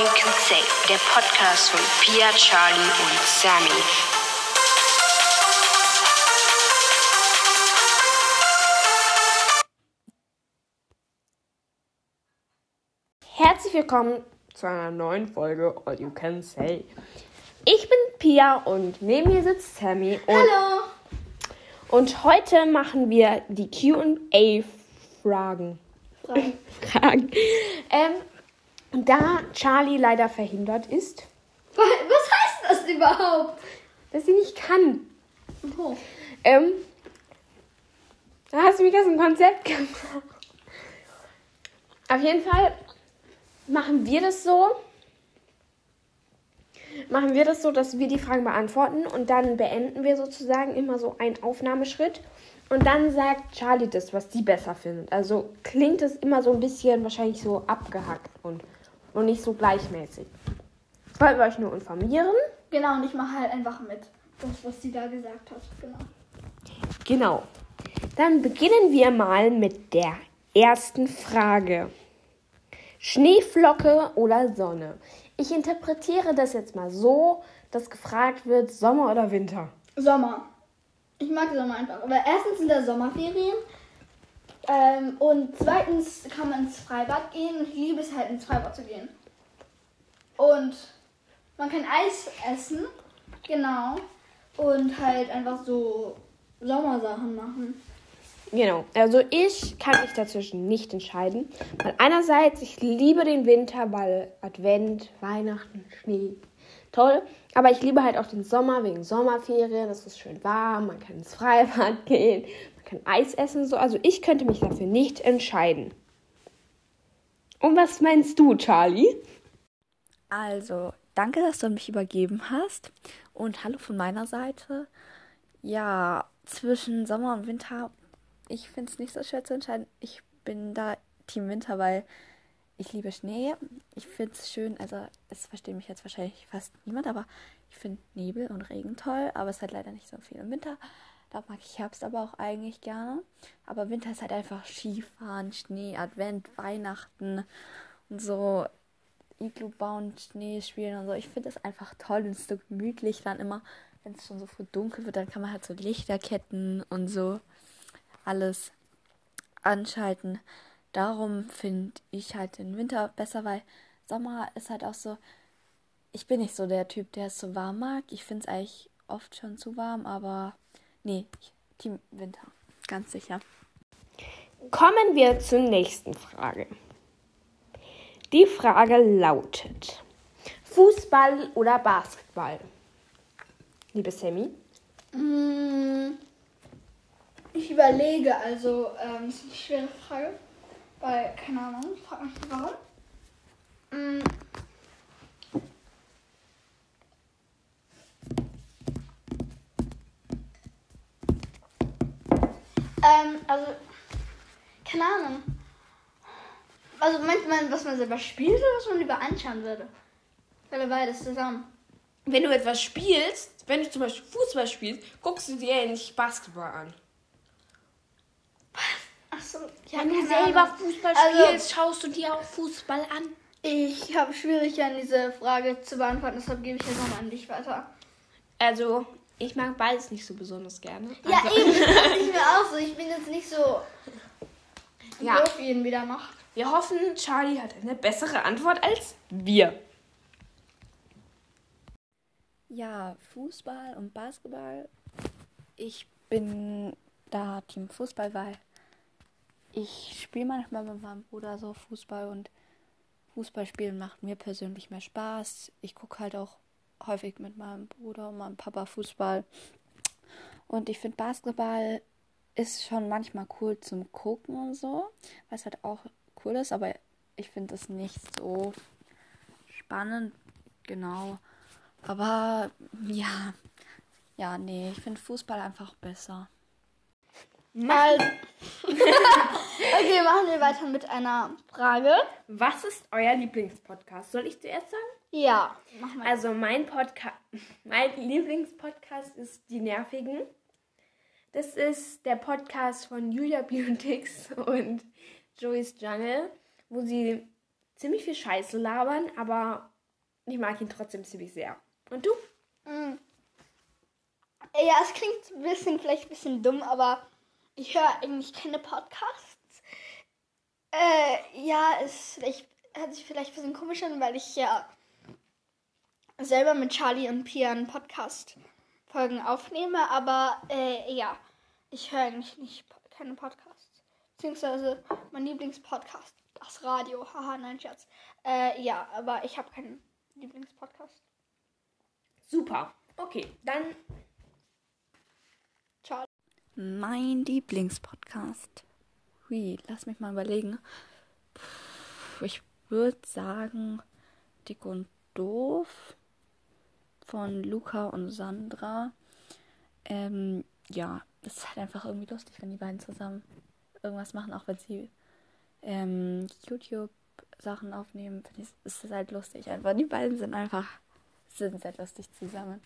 All You Can Say, der Podcast von Pia, Charlie und Sammy. Herzlich willkommen zu einer neuen Folge All You Can Say. Ich bin Pia und neben mir sitzt Sammy. Und, Hallo. und heute machen wir die QA-Fragen. Fragen. Fragen. Ähm, da Charlie leider verhindert ist, Was heißt das überhaupt? dass sie nicht kann, Oh. ähm, da hast du mich aus dem Konzept gebracht. Auf jeden Fall machen wir das so. Machen wir das so, dass wir die Fragen beantworten und dann beenden wir sozusagen immer so einen Aufnahmeschritt. Und dann sagt Charlie das, was sie besser findet. Also klingt es immer so ein bisschen wahrscheinlich so abgehackt und, und nicht so gleichmäßig. Wollten wir euch nur informieren. Genau, und ich mache halt einfach mit. Das, was sie da gesagt hat. Genau. Genau. Dann beginnen wir mal mit der ersten Frage. Schneeflocke oder Sonne? Ich interpretiere das jetzt mal so, dass gefragt wird, Sommer oder Winter. Sommer. Ich mag Sommer einfach. Aber erstens sind da Sommerferien. Ähm, und zweitens kann man ins Freibad gehen. Ich liebe es halt ins Freibad zu gehen. Und man kann Eis essen. Genau. Und halt einfach so Sommersachen machen. Genau, also ich kann mich dazwischen nicht entscheiden. Weil einerseits, ich liebe den Winter, weil Advent, Weihnachten, Schnee, toll. Aber ich liebe halt auch den Sommer wegen Sommerferien. Es ist schön warm, man kann ins Freibad gehen, kann Eis essen. So. Also ich könnte mich dafür nicht entscheiden. Und was meinst du, Charlie? Also, danke, dass du mich übergeben hast. Und hallo von meiner Seite. Ja, zwischen Sommer und Winter, ich finde es nicht so schwer zu entscheiden. Ich bin da Team Winter, weil ich liebe Schnee. Ich finde es schön, also es versteht mich jetzt wahrscheinlich fast niemand, aber ich finde Nebel und Regen toll, aber es hat leider nicht so viel im Winter. Da mag ich Herbst aber auch eigentlich gerne. Aber Winter ist halt einfach Skifahren, Schnee, Advent, Weihnachten und so Iglu bauen, Schnee spielen und so. Ich finde es einfach toll und so gemütlich dann immer, wenn es schon so früh dunkel wird, dann kann man halt so Lichterketten und so alles anschalten. Darum finde ich halt den Winter besser, weil Sommer ist halt auch so. Ich bin nicht so der Typ, der es so warm mag. Ich finde es eigentlich oft schon zu warm, aber nee, Team Winter. Ganz sicher. Kommen wir zur nächsten Frage. Die Frage lautet: Fußball oder Basketball? Liebe Sammy? Mm, Ich überlege, also, ähm, das ist eine schwere Frage. Weil, keine Ahnung, frag mich warum. Ähm, also, keine Ahnung. Also, meint man, was man selber spielt oder was man lieber anschauen würde? Oder beides zusammen? Wenn du etwas spielst, wenn du zum Beispiel Fußball spielst, guckst du dir ja nicht Basketball an. Achso, ja, Wenn du selber Ahnung. Fußball Also- spielst, schaust du dir auch Fußball an. Ich habe Schwierigkeiten, diese Frage zu beantworten, deshalb gebe ich jetzt nochmal an dich weiter. Also, ich mag beides nicht so besonders gerne. Ja, also, eben, das ich mir auch so. Ich bin jetzt nicht so Ja. doof, wie ihn wieder macht. Wir hoffen, Charlie hat eine bessere Antwort als wir. Ja, Fußball und Basketball. Ich bin da Team Fußball, weil ich spiele manchmal mit meinem Bruder so Fußball und Fußball spielen macht mir persönlich mehr Spaß. Ich gucke halt auch häufig mit meinem Bruder und meinem Papa Fußball. Und ich finde Basketball ist schon manchmal cool zum Gucken und so, weil es halt auch cool ist, aber ich finde es nicht so spannend, genau. Aber ja, ja, nee, ich finde Fußball einfach besser. Also, okay, machen wir weiter mit einer Frage. Was ist euer Lieblingspodcast? Soll ich zuerst sagen? Ja, machen wir. Also mein Podcast, mein Lieblingspodcast ist Die Nervigen. Das ist der Podcast von Julia Beautix und Joey's Jungle, wo sie ziemlich viel Scheiße labern, aber ich mag ihn trotzdem ziemlich sehr. Und du? Ja, es klingt ein bisschen, vielleicht ein bisschen dumm, aber ich höre eigentlich keine Podcasts. Äh, ja, es vielleicht, hört sich vielleicht ein bisschen komisch an, weil ich ja selber mit Charlie und Pia einen Podcast-Folgen aufnehme, aber äh, ja, ich höre eigentlich nicht keine Podcasts. Beziehungsweise mein Lieblingspodcast, das Radio. Haha, nein, Scherz. Äh, ja, aber ich habe keinen Lieblingspodcast. Super. Okay, dann Charlie. Mein Lieblingspodcast. Hui, lass mich mal überlegen. Puh, Ich würde sagen, Dick und Doof von Luca und Sandra. Ähm, ja, das ist halt einfach irgendwie lustig, wenn die beiden zusammen irgendwas machen, auch wenn sie ähm, YouTube-Sachen aufnehmen. Ich, ist es halt lustig einfach. Die beiden sind einfach, sind sehr lustig zusammen.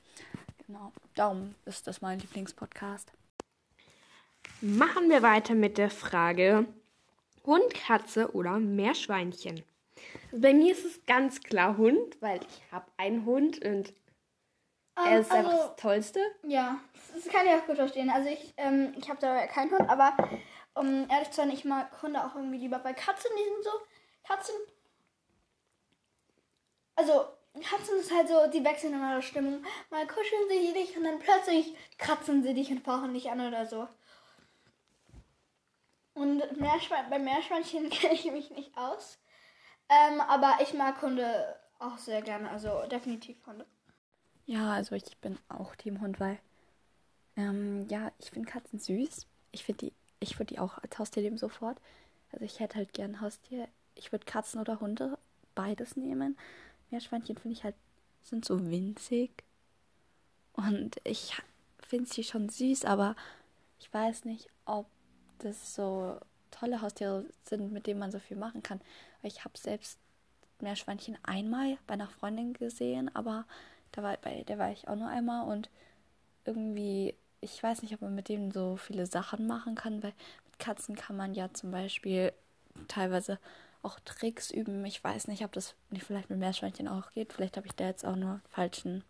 Genau. Darum ist das mein Lieblingspodcast. Machen wir weiter mit der Frage Hund, Katze oder Meerschweinchen. Also bei mir ist es ganz klar Hund, weil ich habe einen Hund und er ist einfach also- das Tollste. Ja, das kann ich auch gut verstehen. Also ich, ähm, ich habe da keinen Hund, aber um ehrlich zu sein, ich mag Hunde auch irgendwie lieber. Bei Katzen, die sind so, Katzen, also Katzen ist halt so, die wechseln immer ihre Stimmung. Mal kuscheln sie dich und dann plötzlich kratzen sie dich und fauchen dich an oder so. Und Meerschwein, bei Meerschweinchen kenne ich mich nicht aus. Ähm, aber ich mag Hunde auch sehr gerne, also definitiv Hunde. Ja, also ich bin auch Team Hund, weil ähm, ja, ich finde Katzen süß. Ich finde die, ich würde die auch als Haustier nehmen sofort. Also ich hätte halt gern ein Haustier. Ich würde Katzen oder Hunde beides nehmen. Meerschweinchen finde ich halt sind so winzig und ich finde sie schon süß, aber ich weiß nicht, ob das so tolle Haustiere sind, mit denen man so viel machen kann. Ich habe selbst Meerschweinchen einmal bei einer Freundin gesehen, aber da war, bei der war ich auch nur einmal und irgendwie, ich weiß nicht, ob man mit denen so viele Sachen machen kann, weil mit Katzen kann man ja zum Beispiel teilweise auch Tricks üben. Ich weiß nicht, ob das nicht vielleicht mit Meerschweinchen auch geht. Vielleicht habe ich da jetzt auch nur falschen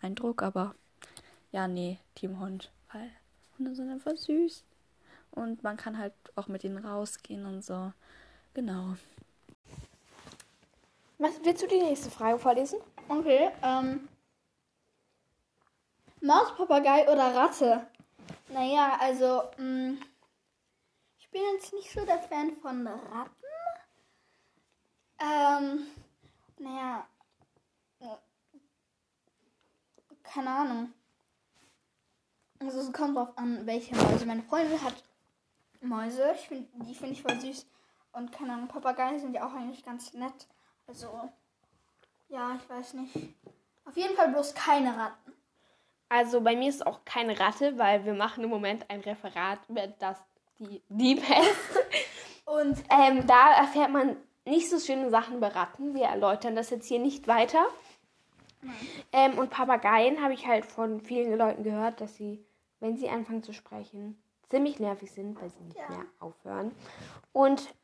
Eindruck, aber ja, nee, Team Hund, weil Hunde sind einfach süß. Und man kann halt auch mit ihnen rausgehen und so. Genau. Was, willst du die nächste Frage vorlesen? Okay, ähm. Maus, Papagei oder Ratte? Naja, also, mh, ich bin jetzt nicht so der Fan von Ratten. Ähm, naja, äh, keine Ahnung. Also es kommt drauf an, welche Mäuse. Meine Freundin hat Mäuse, ich find, die finde ich voll süß. Und keine Ahnung, Papageien sind ja auch eigentlich ganz nett. Also, ja, ich weiß nicht. Auf jeden Fall bloß keine Ratten. Also bei mir ist auch keine Ratte, weil wir machen im Moment ein Referat mit das die Diebhest. Und ähm, da erfährt man nicht so schöne Sachen über Ratten. Wir erläutern das jetzt hier nicht weiter. Ähm, und Papageien habe ich halt von vielen Leuten gehört, dass sie, wenn sie anfangen zu sprechen, ziemlich nervig sind, weil sie nicht Ja. mehr aufhören. Und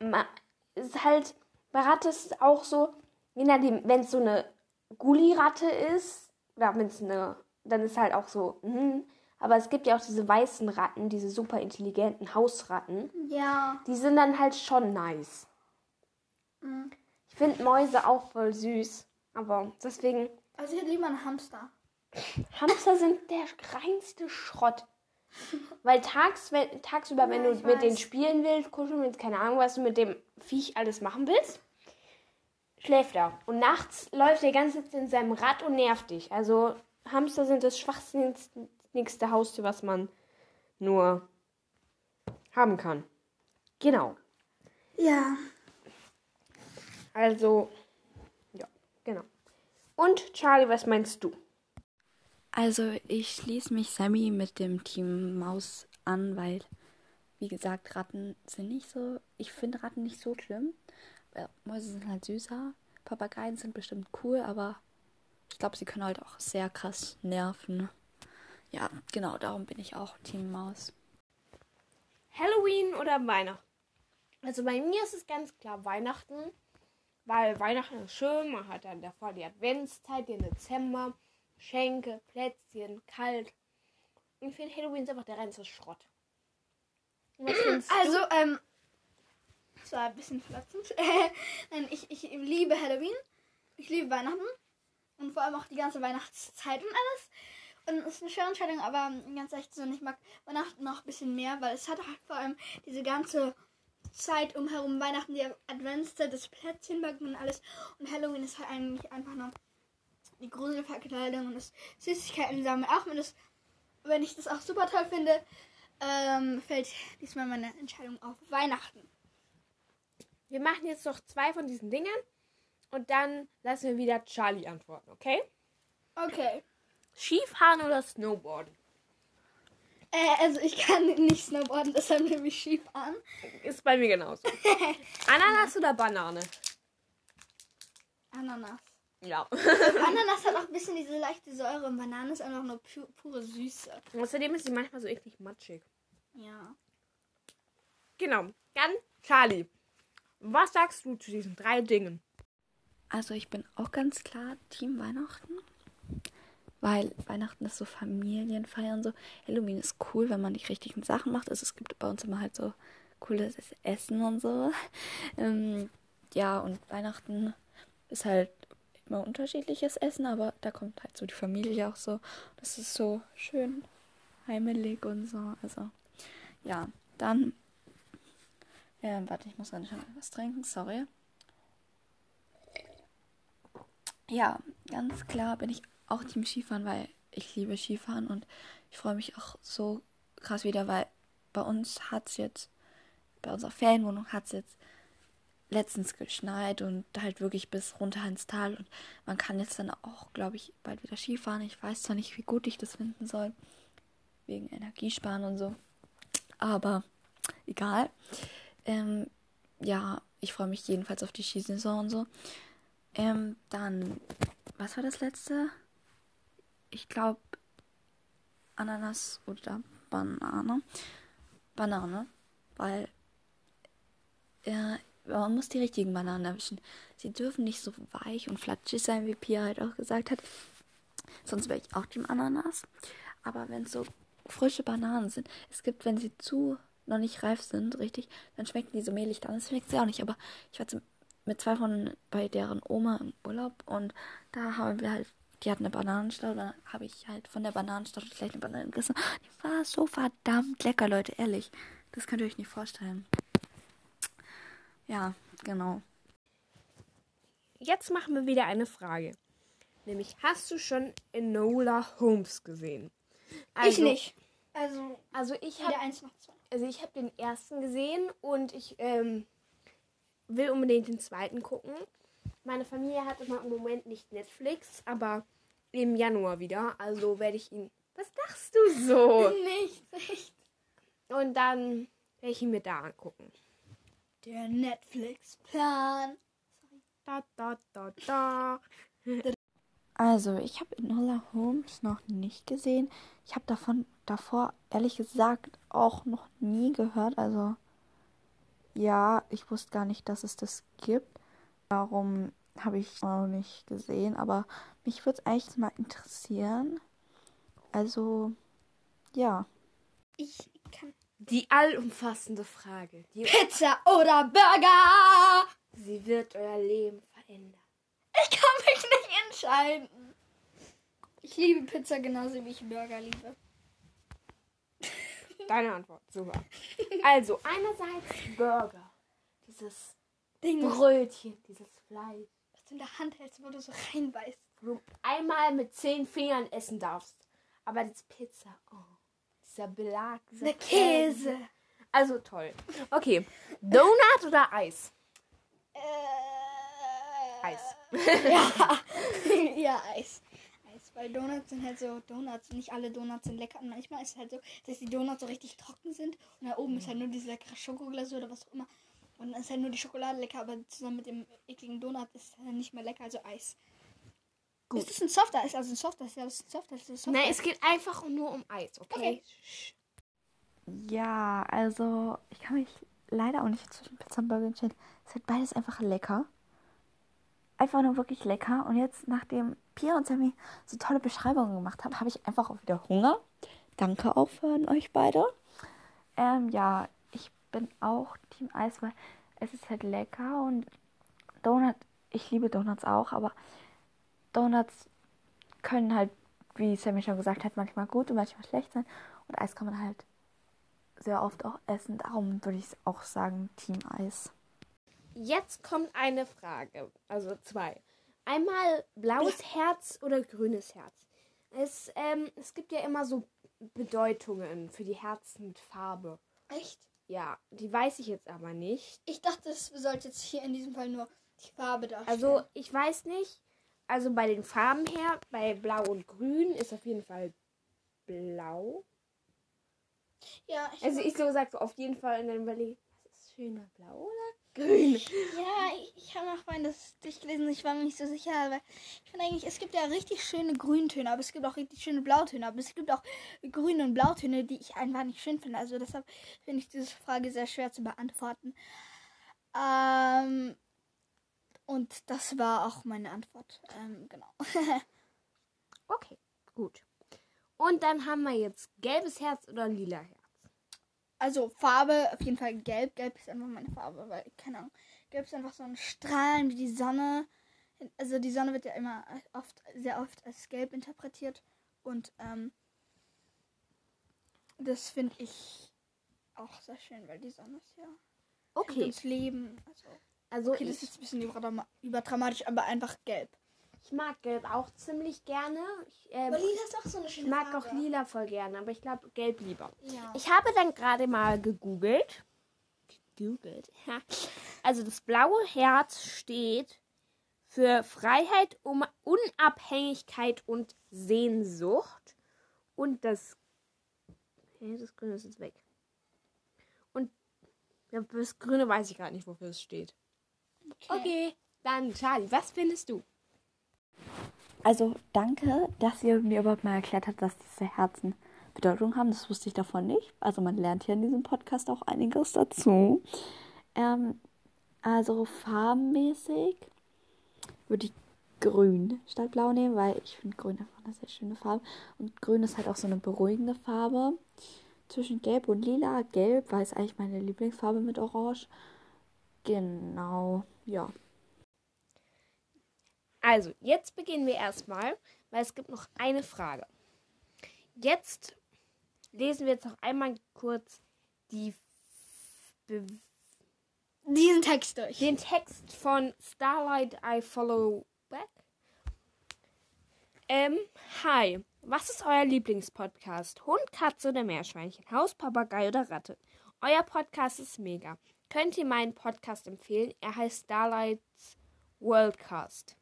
es ist halt, bei Ratte ist es auch so, je nachdem, wenn es so eine Gulli-Ratte ist, oder wenn es eine, dann ist halt auch so, mhm. aber es gibt ja auch diese weißen Ratten, diese super intelligenten Hausratten, Ja. die sind dann halt schon nice. Ich finde Mäuse auch voll süß, aber deswegen, Also ich hätte lieber einen Hamster. Hamster sind der reinste Schrott. Weil tags, wenn, tagsüber, wenn Ja, du ich mit weiß. denen spielen willst, kuscheln willst, keine Ahnung, was du mit dem Viech alles machen willst, schläft er. Und nachts läuft er Zeit in seinem Rad und nervt dich. Also Hamster sind das schwachsinnigste Haustier, was man nur haben kann. Genau. Ja. Also, ja, genau. Und Charlie, was meinst du? Also ich schließe mich Sammy mit dem Team Maus an, weil, wie gesagt, Ratten sind nicht so. Ich finde Ratten nicht so schlimm. Äh, Mäuse sind halt süßer. Papageien sind bestimmt cool, aber ich glaube, sie können halt auch sehr krass nerven. Ja, genau, darum bin ich auch Team Maus. Halloween oder Weihnachten? Also bei mir ist es ganz klar Weihnachten, Weil Weihnachten ist schön, man hat dann davor die Adventszeit, den Dezember, Schenke, Plätzchen, kalt. Und ich finde Halloween ist einfach der reinste Schrott. Und findest du? Also, ähm, das war ein bisschen verletzend. Nein, ich, ich liebe Halloween. Ich liebe Weihnachten. Und vor allem auch die ganze Weihnachtszeit und alles. Und es ist eine schöne Entscheidung, aber ganz ehrlich so, ich mag Weihnachten noch ein bisschen mehr, weil es hat halt vor allem diese ganze Zeit umherum, Weihnachten, die Adventszeit, das Plätzchenbacken und alles. Und Halloween ist halt eigentlich einfach nur die Gruselverkleidung und das Süßigkeiten sammeln. Auch wenn, das, wenn ich das auch super toll finde, ähm, fällt diesmal meine Entscheidung auf Weihnachten. Wir machen jetzt noch zwei von diesen Dingern und dann lassen wir wieder Charlie antworten, okay? Okay. Skifahren oder Snowboarden? Äh, also ich kann nicht snowboarden, deshalb nehme ich Skifahren. Ist bei mir genauso. Ananas oder Banane? Ananas. Ja. Ananas hat auch ein bisschen diese leichte Säure und Banane ist einfach nur pu pure Süße. Außerdem ist sie manchmal so eklig matschig. Ja. Genau. Dann Charlie. Was sagst du zu diesen drei Dingen? Also ich bin auch ganz klar Team Weihnachten. Weil Weihnachten ist so Familienfeiern und so. Halloween ist cool, wenn man die richtigen Sachen macht. Also es gibt bei uns immer halt so cooles Essen und so. Ähm, ja, und Weihnachten ist halt immer unterschiedliches Essen, aber da kommt halt so die Familie auch so. Das ist so schön heimelig und so. Also ja, dann. Ähm, warte, ich muss gerade schon was trinken, sorry. Ja, ganz klar bin ich auch Team Skifahren, weil ich liebe Skifahren und ich freue mich auch so krass wieder, weil bei uns hat es jetzt, bei unserer Ferienwohnung hat es jetzt letztens geschneit und halt wirklich bis runter ins Tal und man kann jetzt dann auch, glaube ich, bald wieder Skifahren. Ich weiß zwar nicht, wie gut ich das finden soll, wegen Energiesparen und so, aber egal. Ähm, ja, ich freue mich jedenfalls auf die Skisaison und so. Ähm, dann, was war das letzte? Ich glaube, Ananas oder Banane. Banane, weil äh, man muss die richtigen Bananen erwischen. Sie dürfen nicht so weich und flatschig sein, wie Pia halt auch gesagt hat. Sonst wäre ich auch Team Ananas. Aber wenn es so frische Bananen sind, es gibt, wenn sie zu noch nicht reif sind, richtig, dann schmecken die so mehlig. Dann schmeckt sie auch nicht. Aber ich war mit zwei von bei deren Oma im Urlaub und da haben wir halt, die hatten eine Bananenstadt, da habe ich halt von der Bananenstadt gleich eine Banane gegessen. Die war so verdammt lecker, Leute, ehrlich. Das könnt ihr euch nicht vorstellen. Ja, genau. Jetzt machen wir wieder eine Frage. Nämlich, hast du schon Enola Holmes gesehen? ich nicht. Also, Also ich habe also ich habe den ersten gesehen und ich ähm, will unbedingt den zweiten gucken. Meine Familie hat immer im Moment nicht Netflix, aber im Januar wieder. Also werde ich ihn. Was lachst du so? Nicht, nicht. Und dann werde ich ihn mir da angucken. Der Netflix-Plan. Da, da, da, da. Also, ich habe Enola Holmes noch nicht gesehen. Ich habe davon davor ehrlich gesagt auch noch nie gehört. Also, ja, ich wusste gar nicht, dass es das gibt. Darum habe ich noch nicht gesehen. Aber mich würde es eigentlich mal interessieren. Also, ja. Ich. Die allumfassende Frage. Die, Pizza oder Burger? sie wird euer Leben verändern. Ich kann mich nicht entscheiden. Ich liebe Pizza genauso wie ich Burger liebe. Deine Antwort, super. Also, einerseits Burger. Dieses Ding, Brötchen, dieses Fleisch. du in der Hand hältst, wo du so reinbeißt. Wo du einmal mit zehn Fingern essen darfst. Aber das Pizza, oh, dieser Belag, dieser Der Käse. Also toll. Okay, Donut oder Eis? Äh, Eis. Ja. ja, Eis. Eis. Weil Donuts sind halt so Donuts. Nicht alle Donuts sind lecker. Und manchmal ist es halt so, dass die Donuts so richtig trocken sind. Und da oben ist halt nur diese leckere Schokoglasur oder was auch immer. Und dann ist halt nur die Schokolade lecker, aber zusammen mit dem ekligen Donut ist es halt nicht mehr lecker, also Eis. Gut. Ist das ein Softeis? Also ein Softeis, ja, das ist ein Softeis. Das ist ein Nein, Softeis. es geht einfach nur um Eis, okay? Ja, also ich kann mich leider auch nicht zwischen Pizza und Burger entscheiden. Es ist halt beides einfach lecker. einfach nur wirklich lecker. Und jetzt, nachdem Pia und Sammy so tolle Beschreibungen gemacht haben, habe ich einfach auch wieder Hunger. Danke auch für euch beide. Ähm, ja, ich bin auch Team Eis, weil es ist halt lecker und Donut, ich liebe Donuts auch, aber Donuts können halt, wie Sammy schon gesagt hat, manchmal gut und manchmal schlecht sein. Und Eis kann man halt sehr oft auch essen. Darum würde ich auch sagen, Team Eis. Jetzt kommt eine Frage, also zwei. Einmal blaues Herz oder grünes Herz. Es, ähm, es gibt ja immer so Bedeutungen für die Herzen mit Farbe. Echt? Ja, die weiß ich jetzt aber nicht. Ich dachte, es sollte jetzt hier in diesem Fall nur die Farbe darstellen. Also ich weiß nicht. Also bei den Farben her, bei Blau und Grün ist auf jeden Fall Blau. ja, ich, Also ich so sag so auf jeden Fall in der Überlegung, was ist schöner, Blau oder Grün? ja, ich, ich habe noch vorhin das durchgelesen. Ich war mir nicht so sicher, aber ich finde eigentlich, es gibt ja richtig schöne Grüntöne, aber es gibt auch richtig schöne Blautöne, aber es gibt auch grüne und Blautöne, die ich einfach nicht schön finde. Also deshalb finde ich diese Frage sehr schwer zu beantworten. Ähm, und das war auch meine Antwort. Ähm, genau. Okay, gut. Und dann haben wir jetzt gelbes Herz oder lila Herz. Also Farbe, auf jeden Fall gelb. Gelb ist einfach meine Farbe, weil, keine Ahnung, gelb ist einfach so ein Strahlen wie die Sonne. Also die Sonne wird ja immer oft, sehr oft als gelb interpretiert. Und ähm, das finde ich auch sehr schön, weil die Sonne ist ja Okay, das Leben. Also, also okay, das ist ich, jetzt ein bisschen überdrama- überdramatisch, aber einfach gelb. ich mag gelb auch ziemlich gerne. Ich, ähm, lila ist auch so eine schöne ich mag auch lila voll gerne, aber ich glaube gelb lieber. Ja. Ich habe dann gerade mal gegoogelt. Gegoogelt. Ja. Also das blaue Herz steht für Freiheit, um Unabhängigkeit und Sehnsucht. Und das. Hä, das Grüne ist jetzt weg. Und das Grüne weiß ich gerade nicht, wofür es steht. Okay, dann Charlie, was findest du? Also danke, dass ihr mir überhaupt mal erklärt habt, dass diese Herzen Bedeutung haben. Das wusste ich davon nicht. Also man lernt hier in diesem Podcast auch einiges dazu. Ähm, also farbenmäßig würde ich grün statt blau nehmen, weil ich finde grün einfach eine sehr schöne Farbe. Und grün ist halt auch so eine beruhigende Farbe. Zwischen gelb und lila. Gelb, weil es eigentlich meine Lieblingsfarbe mit orange. Genau, ja. Also, jetzt beginnen wir erstmal, weil es gibt noch eine Frage. Jetzt lesen wir jetzt noch einmal kurz die, Be Diesen Text durch. den Text von Starlight I Follow Back. Ähm, hi. Was ist euer Lieblingspodcast? Hund, Katze oder Meerschweinchen? Haus, Papagei oder Ratte? Euer Podcast ist mega. Könnt ihr meinen Podcast empfehlen? Er heißt Starlight's Worldcast.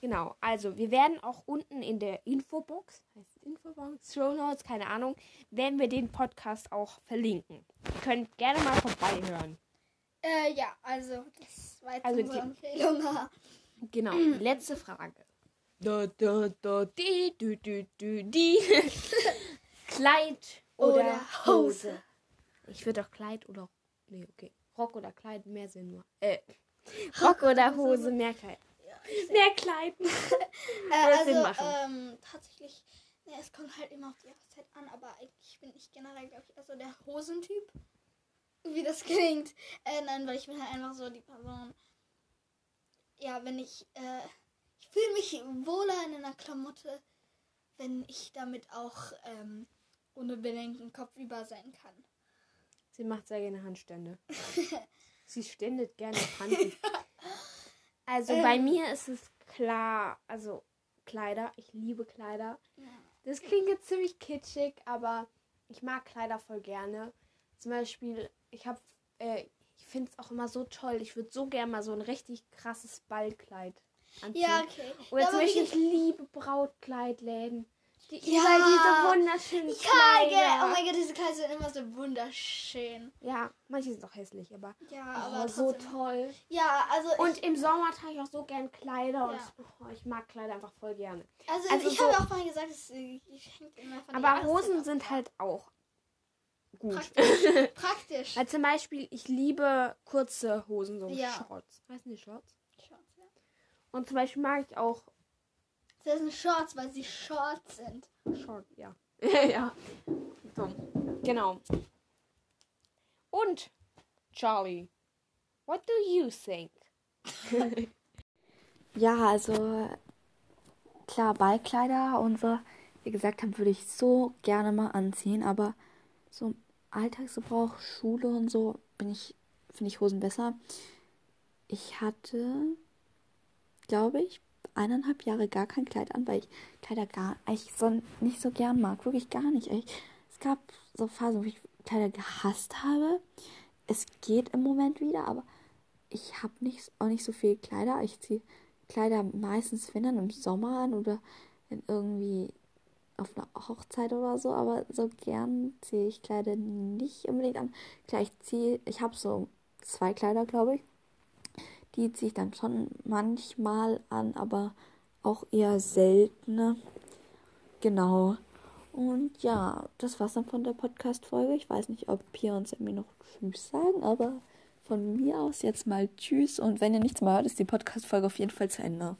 Genau, also wir werden auch unten in der Infobox, heißt Infobox, Show Notes, keine Ahnung, werden wir den Podcast auch verlinken. Ihr könnt gerne mal vorbeihören. Äh, ja, also, das war jetzt Also unsere die- Empfehlung. Genau, letzte Frage. Da, da, da, die, du, du, du, die. Kleid oder, Oder Hose? Hose. Ich würde auch Kleid oder. Nee, okay. Rock oder Kleid mehr Sinn nur. Äh. Rock oder Hose mehr Kleid. Mehr Kleid. Äh, Würde Sinn also, machen. ähm, tatsächlich, ne, es kommt halt immer auf die Jahreszeit an, aber eigentlich bin ich generell, glaube ich, eher so der Hosentyp. Wie das klingt. Äh, nein, weil ich bin halt einfach so die Person. Ja, wenn ich, äh, ich fühle mich wohler in einer Klamotte, wenn ich damit auch, ähm, ohne Bedenken kopfüber sein kann. Sie macht sehr gerne Handstände. Sie ständet gerne Handen. Also bei mir ist es klar, also Kleider. Ich liebe Kleider. Das klingt jetzt ziemlich kitschig, aber ich mag Kleider voll gerne. Zum Beispiel, ich habe, äh, ich finde es auch immer so toll. Ich würde so gerne mal so ein richtig krasses Ballkleid anziehen. Ja, okay. Oder Ja, zum Beispiel, ich liebe Brautkleidläden. Die, Ja. Überall diese wunderschönen Ja, Kleider. Oh mein Gott, diese Kleider sind immer so wunderschön. Ja, manche sind auch hässlich, aber, Ja, oh, aber so toll. Ja, also Und im Sommer trage ich auch so gern Kleider Ja. und oh, ich mag Kleider einfach voll gerne. Also, Also ich so- habe auch vorhin gesagt, es äh, hängt immer von Aber Hosen sind halt auch gut. Praktisch. Praktisch. Weil zum Beispiel, ich liebe kurze Hosen, so Ja. Shorts. Heißen die Shorts? Shorts, ja. Und zum Beispiel mag ich auch Das sind Shorts, weil sie Shorts sind. Short, ja. ja. So. Genau. Und, Charlie, what do you think? Ja, also klar, Ballkleider und so, wie gesagt haben, würde ich so gerne mal anziehen, aber so im Alltagsgebrauch, Schule und so, bin ich, finde ich Hosen besser. Ich hatte, glaube ich, eineinhalb Jahre gar kein Kleid an, weil ich Kleider gar eigentlich so nicht so gern mag. Wirklich gar nicht. Ich, es gab so Phasen, wo ich Kleider gehasst habe. Es geht im Moment wieder, aber ich habe nicht, auch nicht so viel Kleider. Ich ziehe Kleider meistens, wenn dann im Sommer an oder wenn irgendwie auf einer Hochzeit oder so, aber so gern ziehe ich Kleider nicht unbedingt an. Klar, ich ziehe, ich habe so zwei Kleider, glaube ich. Die ziehe ich dann schon manchmal an, aber auch eher seltener. Genau. Und ja, das war's dann von der Podcast-Folge. Ich weiß nicht, ob Pia und Sammy noch Tschüss sagen, aber von mir aus jetzt mal Tschüss. Und wenn ihr nichts mehr hört, ist die Podcast-Folge auf jeden Fall zu Ende.